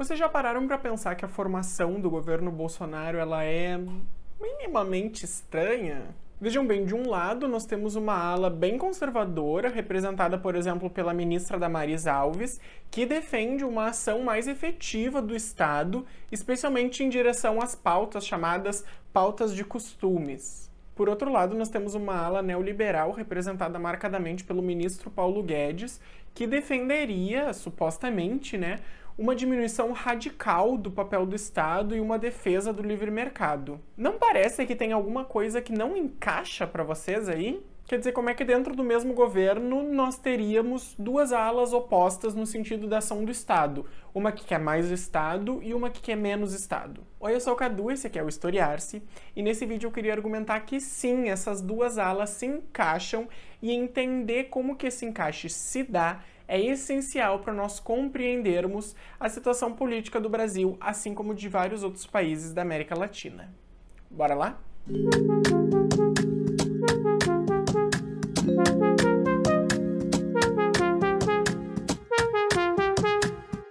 Vocês já pararam para pensar que a formação do governo Bolsonaro ela é minimamente estranha? Vejam bem, de um lado nós temos uma ala bem conservadora, representada, por exemplo, pela ministra Damaris Alves, que defende uma ação mais efetiva do Estado, especialmente em direção às pautas chamadas pautas de costumes. Por outro lado, nós temos uma ala neoliberal representada marcadamente pelo ministro Paulo Guedes, que defenderia, supostamente, né, uma diminuição radical do papel do Estado e uma defesa do livre mercado. Não parece que tem alguma coisa que não encaixa para vocês aí? Quer dizer, como é que dentro do mesmo governo nós teríamos duas alas opostas no sentido da ação do Estado? Uma que quer mais Estado e uma que quer menos Estado. Oi, eu sou o Cadu, esse aqui é o Historiar-se, e nesse vídeo eu queria argumentar que sim, essas duas alas se encaixam e entender como que esse encaixe se dá é essencial para nós compreendermos a situação política do Brasil, assim como de vários outros países da América Latina. Bora lá?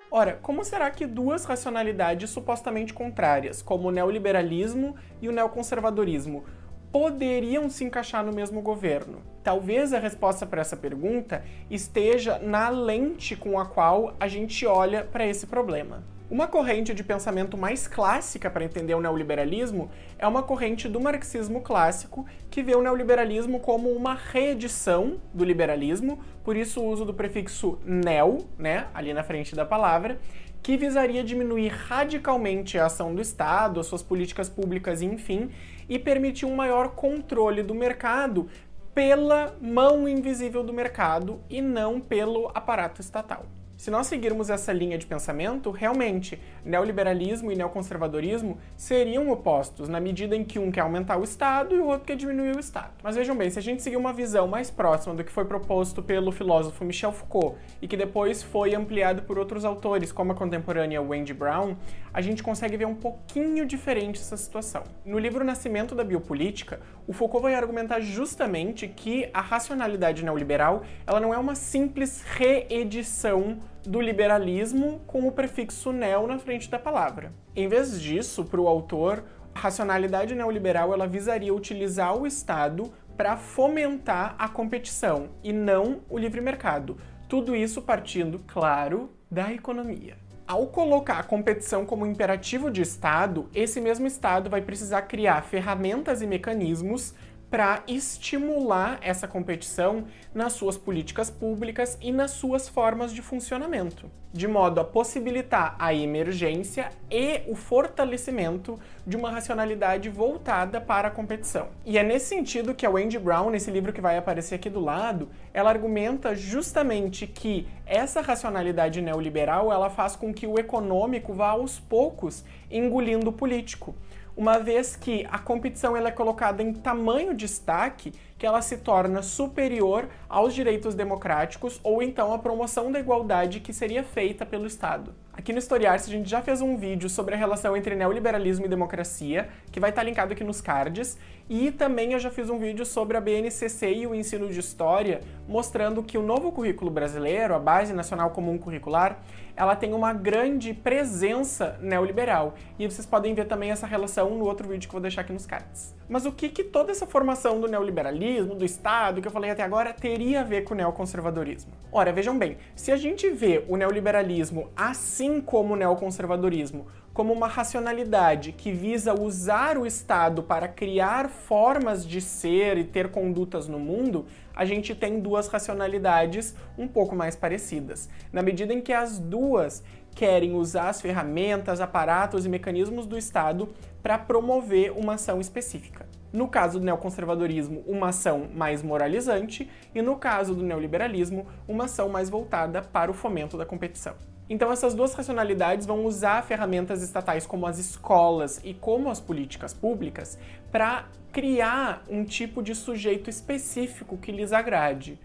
Ora, como será que duas racionalidades supostamente contrárias, como o neoliberalismo e o neoconservadorismo, poderiam se encaixar no mesmo governo? Talvez a resposta para essa pergunta esteja na lente com a qual a gente olha para esse problema. Uma corrente de pensamento mais clássica para entender o neoliberalismo é uma corrente do marxismo clássico que vê o neoliberalismo como uma reedição do liberalismo, por isso o uso do prefixo neo, né, ali na frente da palavra, que visaria diminuir radicalmente a ação do Estado, as suas políticas públicas, enfim, e permitir um maior controle do mercado pela mão invisível do mercado e não pelo aparato estatal. Se nós seguirmos essa linha de pensamento, realmente, neoliberalismo e neoconservadorismo seriam opostos, na medida em que um quer aumentar o Estado e o outro quer diminuir o Estado. Mas vejam bem, se a gente seguir uma visão mais próxima do que foi proposto pelo filósofo Michel Foucault e que depois foi ampliado por outros autores, como a contemporânea Wendy Brown, a gente consegue ver um pouquinho diferente essa situação. No livro Nascimento da Biopolítica, o Foucault vai argumentar justamente que a racionalidade neoliberal ela não é uma simples reedição do liberalismo com o prefixo neo na frente da palavra. Em vez disso, para o autor, a racionalidade neoliberal ela visaria utilizar o Estado para fomentar a competição e não o livre mercado. Tudo isso partindo, claro, da economia. Ao colocar a competição como imperativo de Estado, esse mesmo Estado vai precisar criar ferramentas e mecanismos para estimular essa competição nas suas políticas públicas e nas suas formas de funcionamento, de modo a possibilitar a emergência e o fortalecimento de uma racionalidade voltada para a competição. E é nesse sentido que a Wendy Brown, nesse livro que vai aparecer aqui do lado, ela argumenta justamente que essa racionalidade neoliberal ela faz com que o econômico vá aos poucos engolindo o político uma vez que a competição ela é colocada em tamanho destaque que ela se torna superior aos direitos democráticos ou então à promoção da igualdade que seria feita pelo Estado. Aqui no Historiar-se a gente já fez um vídeo sobre a relação entre neoliberalismo e democracia, que vai estar linkado aqui nos cards, e também eu já fiz um vídeo sobre a BNCC e o ensino de história, mostrando que o novo currículo brasileiro, a Base Nacional Comum Curricular, ela tem uma grande presença neoliberal. E vocês podem ver também essa relação no outro vídeo que eu vou deixar aqui nos cards. Mas o que, que toda essa formação do neoliberalismo, do Estado, que eu falei até agora, teria a ver com o neoconservadorismo? Ora, vejam bem, se a gente vê o neoliberalismo assim como o neoconservadorismo como uma racionalidade que visa usar o Estado para criar formas de ser e ter condutas no mundo, a gente tem duas racionalidades um pouco mais parecidas. Na medida em que as duas querem usar as ferramentas, aparatos e mecanismos do Estado para promover uma ação específica. No caso do neoconservadorismo, uma ação mais moralizante, e no caso do neoliberalismo, uma ação mais voltada para o fomento da competição. Então, essas duas racionalidades vão usar ferramentas estatais como as escolas e como as políticas públicas para criar um tipo de sujeito específico que lhes agrade.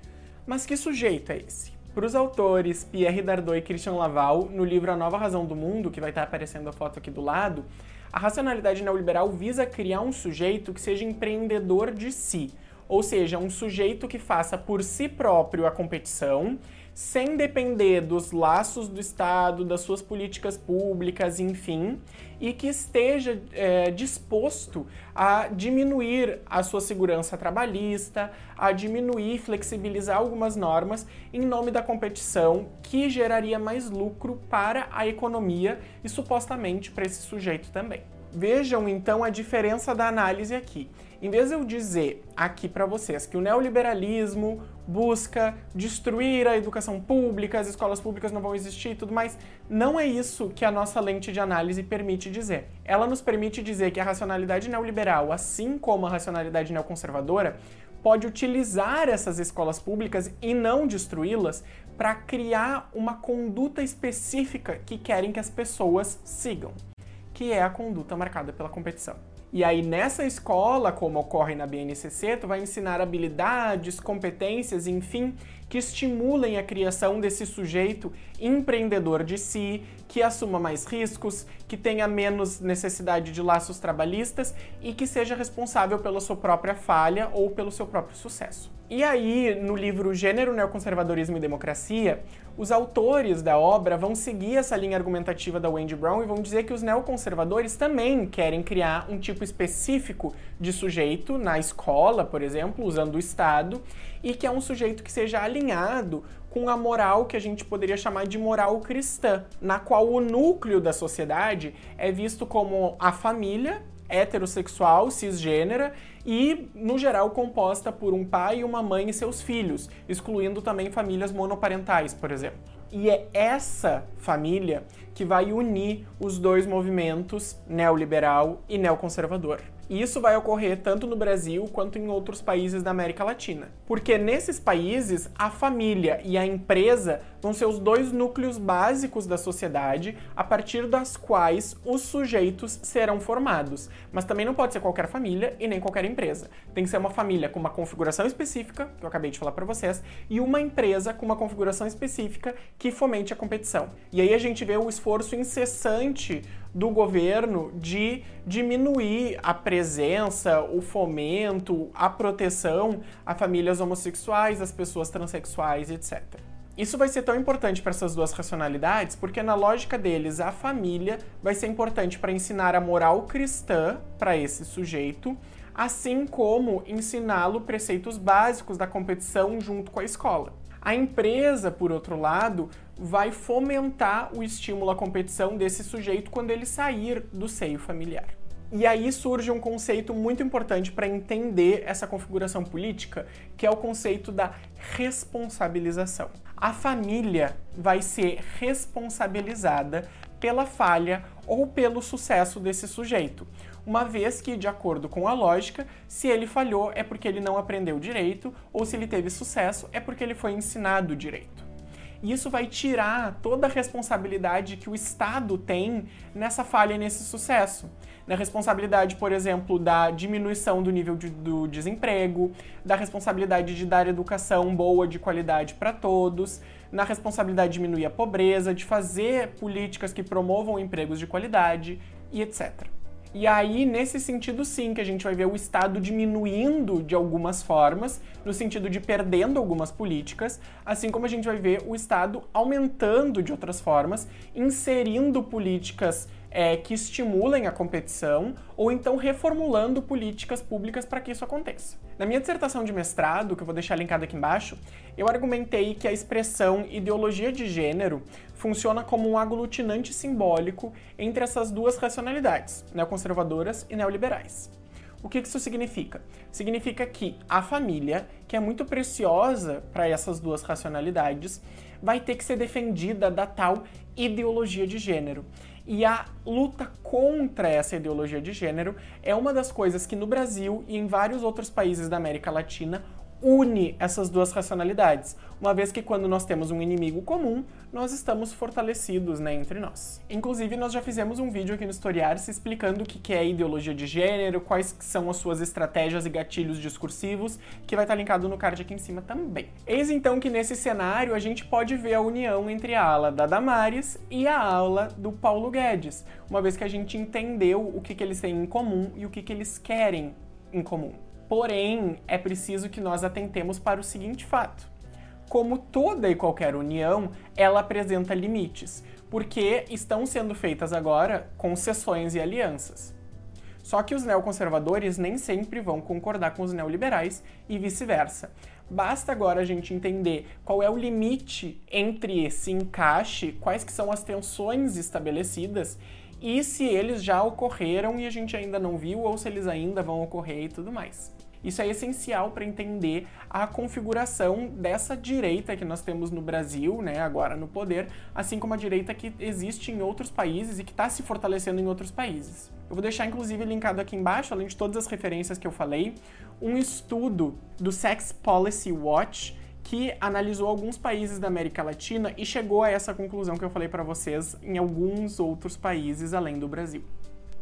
Mas que sujeito é esse? Para os autores Pierre Dardot e Christian Laval, no livro A Nova Razão do Mundo, que vai estar aparecendo a foto aqui do lado, a racionalidade neoliberal visa criar um sujeito que seja empreendedor de si, ou seja, um sujeito que faça por si próprio a competição, sem depender dos laços do Estado, das suas políticas públicas, enfim, e que esteja é, disposto a diminuir a sua segurança trabalhista, a diminuir, flexibilizar algumas normas em nome da competição que geraria mais lucro para a economia e supostamente para esse sujeito também. Vejam então a diferença da análise aqui. Em vez de eu dizer aqui para vocês que o neoliberalismo busca destruir a educação pública, as escolas públicas não vão existir e tudo mais, não é isso que a nossa lente de análise permite dizer. Ela nos permite dizer que a racionalidade neoliberal, assim como a racionalidade neoconservadora, pode utilizar essas escolas públicas e não destruí-las para criar uma conduta específica que querem que as pessoas sigam que é a conduta marcada pela competição. E aí, nessa escola, como ocorre na BNCC, tu vai ensinar habilidades, competências, enfim, que estimulem a criação desse sujeito empreendedor de si, que assuma mais riscos, que tenha menos necessidade de laços trabalhistas e que seja responsável pela sua própria falha ou pelo seu próprio sucesso. E aí, no livro Gênero, Neoconservadorismo e Democracia, os autores da obra vão seguir essa linha argumentativa da Wendy Brown e vão dizer que os neoconservadores também querem criar um tipo específico de sujeito na escola, por exemplo, usando o Estado, e que é um sujeito que seja alinhado com a moral que a gente poderia chamar de moral cristã, na qual o núcleo da sociedade é visto como a família heterossexual, cisgênera e, no geral, composta por um pai, uma mãe e seus filhos, excluindo também famílias monoparentais, por exemplo. E é essa família que vai unir os dois movimentos neoliberal e neoconservador. E isso vai ocorrer tanto no Brasil quanto em outros países da América Latina. Porque nesses países, a família e a empresa vão ser os dois núcleos básicos da sociedade a partir das quais os sujeitos serão formados. Mas também não pode ser qualquer família e nem qualquer empresa. Tem que ser uma família com uma configuração específica, que eu acabei de falar para vocês, e uma empresa com uma configuração específica que fomente a competição. E aí a gente vê o esforço incessante do governo de diminuir a presença, o fomento, a proteção a famílias homossexuais, as pessoas transexuais, etc. Isso vai ser tão importante para essas duas racionalidades porque, na lógica deles, a família vai ser importante para ensinar a moral cristã para esse sujeito, assim como ensiná-lo preceitos básicos da competição junto com a escola. A empresa, por outro lado, vai fomentar o estímulo à competição desse sujeito quando ele sair do seio familiar. E aí surge um conceito muito importante para entender essa configuração política, que é o conceito da responsabilização. A família vai ser responsabilizada pela falha ou pelo sucesso desse sujeito uma vez que, de acordo com a lógica, se ele falhou é porque ele não aprendeu direito, ou se ele teve sucesso é porque ele foi ensinado direito. Isso vai tirar toda a responsabilidade que o Estado tem nessa falha e nesse sucesso. Na responsabilidade, por exemplo, da diminuição do nível de, do desemprego, da responsabilidade de dar educação boa, de qualidade para todos, na responsabilidade de diminuir a pobreza, de fazer políticas que promovam empregos de qualidade e etc. E aí, nesse sentido, sim, que a gente vai ver o Estado diminuindo de algumas formas, no sentido de perdendo algumas políticas, assim como a gente vai ver o Estado aumentando de outras formas, inserindo políticas é, que estimulem a competição ou então reformulando políticas públicas para que isso aconteça. Na minha dissertação de mestrado, que eu vou deixar linkado aqui embaixo, eu argumentei que a expressão ideologia de gênero funciona como um aglutinante simbólico entre essas duas racionalidades, neoconservadoras e neoliberais. O que isso significa? Significa que a família, que é muito preciosa para essas duas racionalidades, vai ter que ser defendida da tal ideologia de gênero. E a luta contra essa ideologia de gênero é uma das coisas que no Brasil e em vários outros países da América Latina une essas duas racionalidades, uma vez que quando nós temos um inimigo comum, nós estamos fortalecidos né, entre nós. Inclusive, nós já fizemos um vídeo aqui no Historiar-se explicando o que é ideologia de gênero, quais são as suas estratégias e gatilhos discursivos, que vai estar linkado no card aqui em cima também. Eis então que nesse cenário a gente pode ver a união entre a ala da Damares e a ala do Paulo Guedes, uma vez que a gente entendeu o que, que eles têm em comum e o que, que eles querem em comum. Porém, é preciso que nós atentemos para o seguinte fato. como toda e qualquer união, ela apresenta limites, porque estão sendo feitas agora concessões e alianças. Só que os neoconservadores nem sempre vão concordar com os neoliberais e vice-versa. Basta agora a gente entender qual é o limite entre esse encaixe, quais que são as tensões estabelecidas e se eles já ocorreram e a gente ainda não viu ou se eles ainda vão ocorrer e tudo mais. Isso é essencial para entender a configuração dessa direita que nós temos no Brasil, né, agora no poder, assim como a direita que existe em outros países e que está se fortalecendo em outros países. Eu vou deixar inclusive linkado aqui embaixo, além de todas as referências que eu falei, um estudo do Sex Policy Watch que analisou alguns países da América Latina e chegou a essa conclusão que eu falei para vocês em alguns outros países além do Brasil.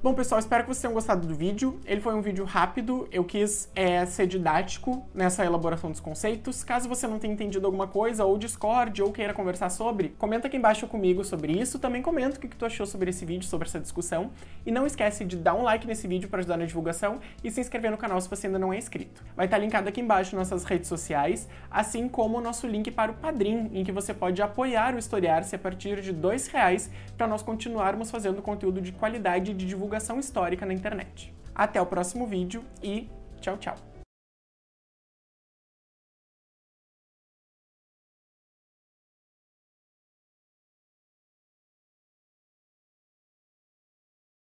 Bom, pessoal, espero que vocês tenham gostado do vídeo. Ele foi um vídeo rápido, eu quis é, ser didático nessa elaboração dos conceitos. Caso você não tenha entendido alguma coisa, ou discorde, ou queira conversar sobre, comenta aqui embaixo comigo sobre isso. Também comenta o que tu achou sobre esse vídeo, sobre essa discussão. E não esquece de dar um like nesse vídeo para ajudar na divulgação e se inscrever no canal se você ainda não é inscrito. Vai estar linkado aqui embaixo nossas redes sociais, assim como o nosso link para o Padrim, em que você pode apoiar o Historiar-se a partir de R$ reais para nós continuarmos fazendo conteúdo de qualidade e de divulgação divulgação histórica na internet. Até o próximo vídeo e tchau, tchau!